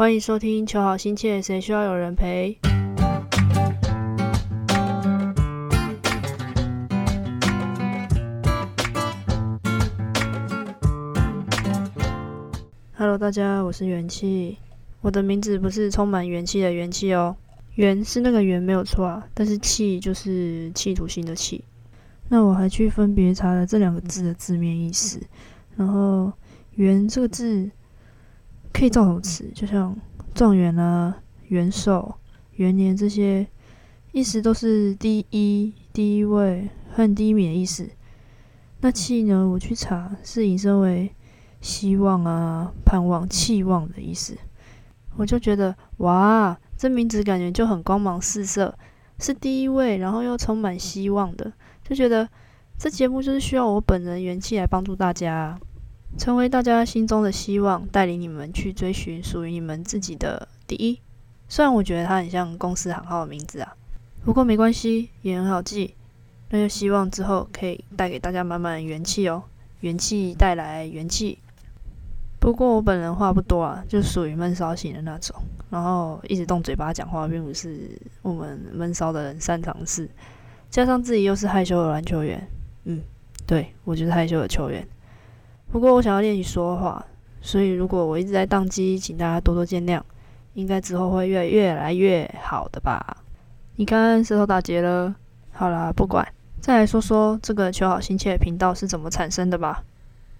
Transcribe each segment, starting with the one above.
欢迎收听《求好心切》，谁需要有人陪？Hello，大家，我是元气。我的名字不是充满元气的元气哦，元是那个元没有错啊，但是气就是企图心的气。那我还去分别查了这两个字的字面意思，然后“元”这个字可以造什么词？就像状元啊、元首、元年这些，意思都是第一、第一位和第一名的意思。那“气”呢？我去查是引申为希望啊、盼望、期望的意思。我就觉得哇，这名字感觉就很光芒四射，是第一位，然后又充满希望的。就觉得这节目就是需要我本人元气来帮助大家，成为大家心中的希望，带领你们去追寻属于你们自己的第一。虽然我觉得它很像公司行号的名字啊，不过没关系，也很好记。那就希望之后可以带给大家满满的元气哦，元气带来元气。不过我本人话不多啊，就属于闷骚型的那种，然后一直动嘴巴讲话，并不是我们闷骚的人擅长事。加上自己又是害羞的篮球员，嗯，对我就是害羞的球员。不过我想要练习说话，所以如果我一直在宕机，请大家多多见谅。应该之后会越越来越好的吧？你看舌头打结了。好啦，不管，再来说说这个求好心切频道是怎么产生的吧。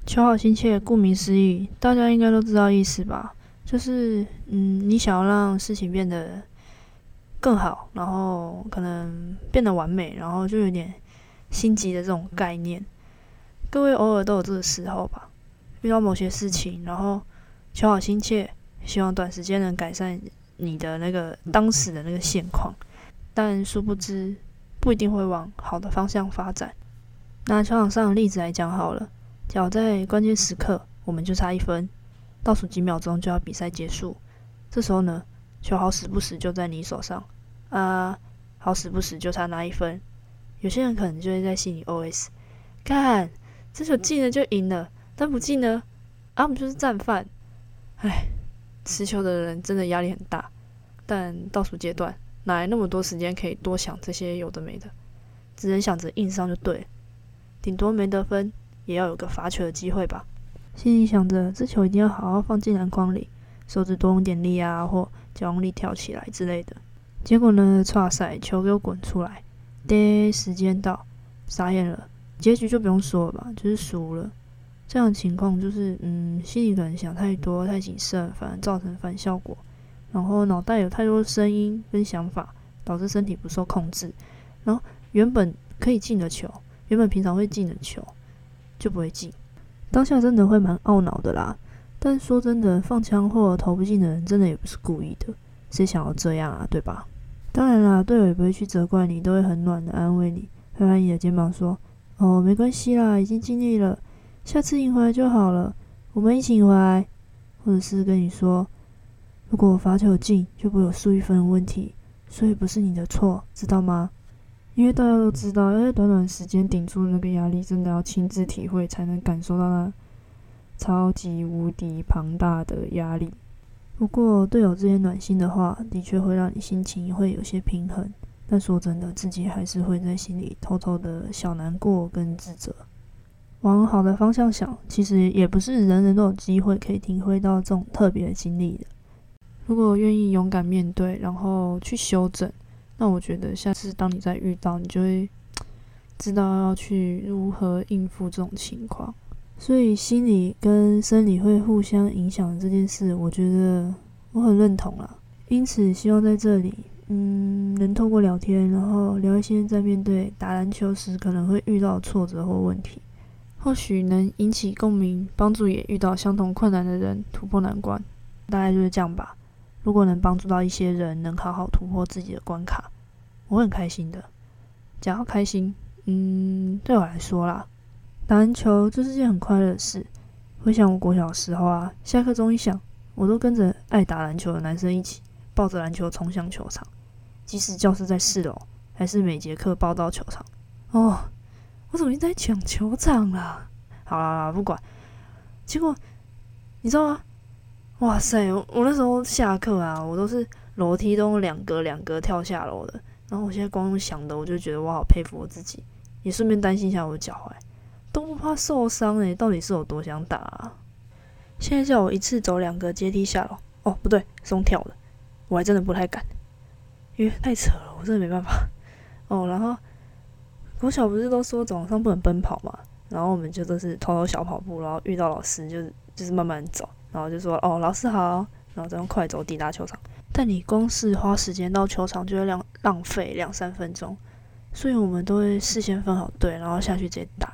求好心切，顾名思义，大家应该都知道意思吧？就是，嗯，你想要让事情变得。更好，然后可能变得完美，然后就有点心急的这种概念。各位偶尔都有这个时候吧，遇到某些事情，然后求好心切，希望短时间能改善你的那个当时的那个现况，但殊不知不一定会往好的方向发展。拿球场上的例子来讲好了，脚在关键时刻我们就差一分，倒数几秒钟就要比赛结束，这时候呢？球好死不死就在你手上啊！好死不死就差那一分。有些人可能就会在心里 OS：干，这球进了就赢了，但不进呢？啊，我们就是战犯。唉，持球的人真的压力很大。但倒数阶段哪来那么多时间可以多想这些有的没的？只能想着硬上就对了。顶多没得分，也要有个罚球的机会吧。心里想着，这球一定要好好放进篮筐里，手指多用点力啊，或。脚用力跳起来之类的，结果呢？差赛球给我滚出来，爹，时间到，傻眼了。结局就不用说了吧，就是输了。这样的情况就是，嗯，心里可能想太多、太谨慎，反而造成反效果。然后脑袋有太多声音跟想法，导致身体不受控制。然后原本可以进的球，原本平常会进的球，就不会进。当下真的会蛮懊恼的啦。但说真的，放枪或投不进的人，真的也不是故意的。谁想要这样啊？对吧？当然啦，队友也不会去责怪你，都会很暖的安慰你，拍拍你的肩膀说：“哦，没关系啦，已经尽力了，下次赢回来就好了，我们一起赢回来。”或者是跟你说：“如果罚球进，就不会有输一分的问题，所以不是你的错，知道吗？”因为大家都知道，要在短短时间顶住那个压力，真的要亲自体会才能感受到那。超级无敌庞大的压力。不过队友这些暖心的话，的确会让你心情会有些平衡。但说真的，自己还是会在心里偷偷的小难过跟自责。往好的方向想，其实也不是人人都有机会可以体会到这种特别的经历的。如果愿意勇敢面对，然后去修整，那我觉得下次当你再遇到，你就会知道要去如何应付这种情况。所以心理跟生理会互相影响的这件事，我觉得我很认同啦。因此，希望在这里，嗯，能透过聊天，然后聊一些在面对打篮球时可能会遇到挫折或问题，或许能引起共鸣，帮助也遇到相同困难的人突破难关。大概就是这样吧。如果能帮助到一些人，能好好突破自己的关卡，我很开心的。讲到开心，嗯，对我来说啦。打篮球就是件很快乐的事。回想我国小时候啊，下课钟一响，我都跟着爱打篮球的男生一起抱着篮球冲向球场，即使教室在四楼，还是每节课报到球场。哦，我怎么在抢球场了？好啦，不管。结果你知道吗？哇塞！我我那时候下课啊，我都是楼梯都两格两格跳下楼的。然后我现在光想的，我就觉得我好佩服我自己，也顺便担心一下我的脚踝，都不怕受伤诶，到底是有多想打？啊？现在叫我一次走两个阶梯下楼，哦，不对，松跳的，我还真的不太敢，因为太扯了，我真的没办法。哦，然后国小不是都说早上不能奔跑嘛，然后我们就都是偷偷小跑步，然后遇到老师就就是慢慢走。然后就说哦，老师好，然后再用快走抵达球场。但你光是花时间到球场就会浪浪费两三分钟，所以我们都会事先分好队，然后下去直接打。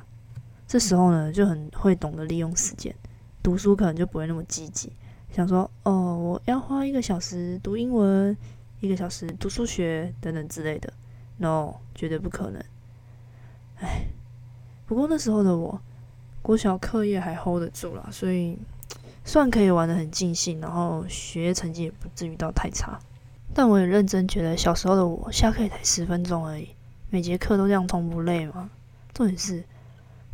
这时候呢，就很会懂得利用时间，读书可能就不会那么积极，想说哦，我要花一个小时读英文，一个小时读数学等等之类的。No，绝对不可能。唉，不过那时候的我，国小课业还 hold 得住了，所以。算可以玩的很尽兴，然后学业成绩也不至于到太差。但我也认真觉得，小时候的我下课也才十分钟而已，每节课都这样通不累吗？重点是，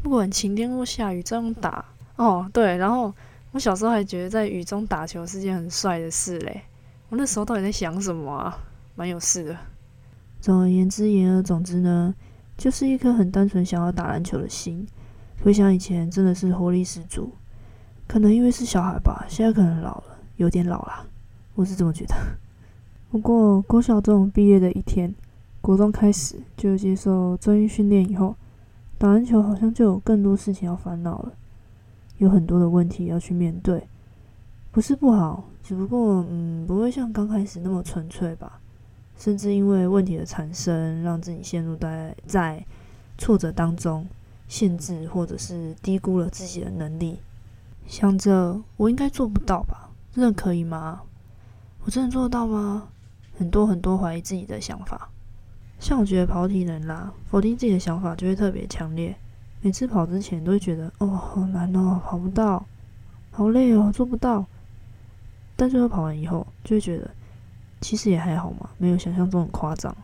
不管晴天或下雨，这样打哦，对。然后我小时候还觉得在雨中打球是件很帅的事嘞。我那时候到底在想什么啊？蛮有事的。总而言之，言而总之呢，就是一颗很单纯想要打篮球的心。回想以前，真的是活力十足。可能因为是小孩吧，现在可能老了，有点老了，我是这么觉得。不过国小这种毕业的一天，国中开始就接受专业训练以后，打篮球好像就有更多事情要烦恼了，有很多的问题要去面对。不是不好，只不过嗯，不会像刚开始那么纯粹吧。甚至因为问题的产生，让自己陷入在在挫折当中，限制或者是低估了自己的能力。想着我应该做不到吧？真的可以吗？我真的做得到吗？很多很多怀疑自己的想法。像我觉得跑体能啦，否定自己的想法就会特别强烈。每次跑之前都会觉得哦，好难哦，跑不到，好累哦，做不到。但最后跑完以后，就会觉得其实也还好嘛，没有想象中很夸张。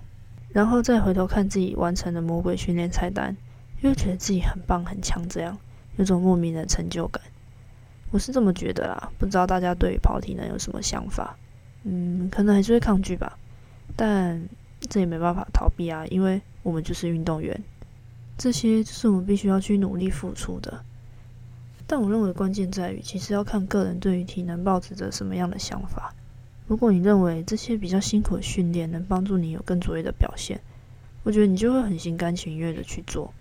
然后再回头看自己完成的魔鬼训练菜单，又觉得自己很棒很强，这样有种莫名的成就感。我是这么觉得啦，不知道大家对于跑体能有什么想法？嗯，可能还是会抗拒吧，但这也没办法逃避啊，因为我们就是运动员，这些就是我们必须要去努力付出的。但我认为关键在于，其实要看个人对于体能抱持着什么样的想法。如果你认为这些比较辛苦的训练能帮助你有更卓越的表现，我觉得你就会很心甘情愿的去做。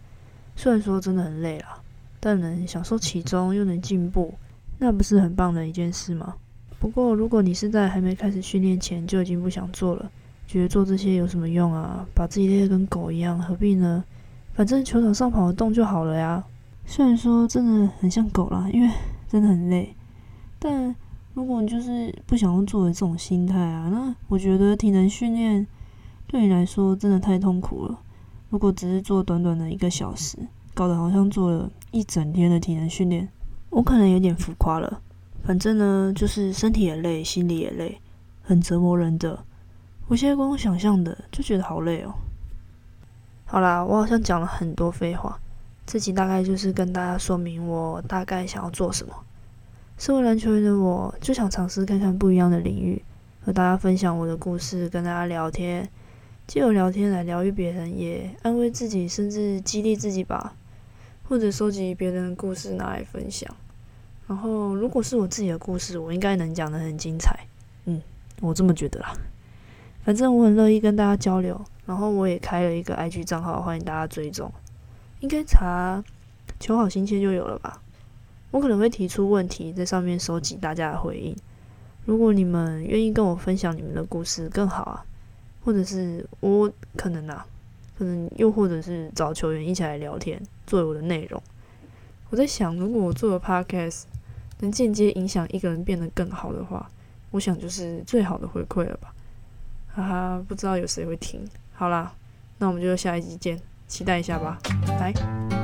虽然说真的很累啦，但能享受其中又能进步。那不是很棒的一件事吗？不过，如果你是在还没开始训练前就已经不想做了，觉得做这些有什么用啊？把自己累得跟狗一样，何必呢？反正球场上跑得动就好了呀。虽然说真的很像狗啦，因为真的很累。但如果你就是不想要做的这种心态啊，那我觉得体能训练对你来说真的太痛苦了。如果只是做短短的一个小时，搞得好像做了一整天的体能训练。我可能有点浮夸了，反正呢，就是身体也累，心里也累，很折磨人的。我现在光想象的就觉得好累哦。好啦，我好像讲了很多废话，这集大概就是跟大家说明我大概想要做什么。身为篮球员的我，就想尝试看看不一样的领域，和大家分享我的故事，跟大家聊天，借由聊天来疗愈别人，也安慰自己，甚至激励自己吧。或者收集别人的故事拿来分享，然后如果是我自己的故事，我应该能讲得很精彩。嗯，我这么觉得啦。反正我很乐意跟大家交流，然后我也开了一个 IG 账号，欢迎大家追踪。应该查“求好心切”就有了吧？我可能会提出问题，在上面收集大家的回应。如果你们愿意跟我分享你们的故事，更好啊。或者是我可能啊。可能又或者是找球员一起来聊天，作为我的内容。我在想，如果我做的 podcast 能间接影响一个人变得更好的话，我想就是最好的回馈了吧。哈哈，不知道有谁会听。好啦，那我们就下一集见，期待一下吧，拜。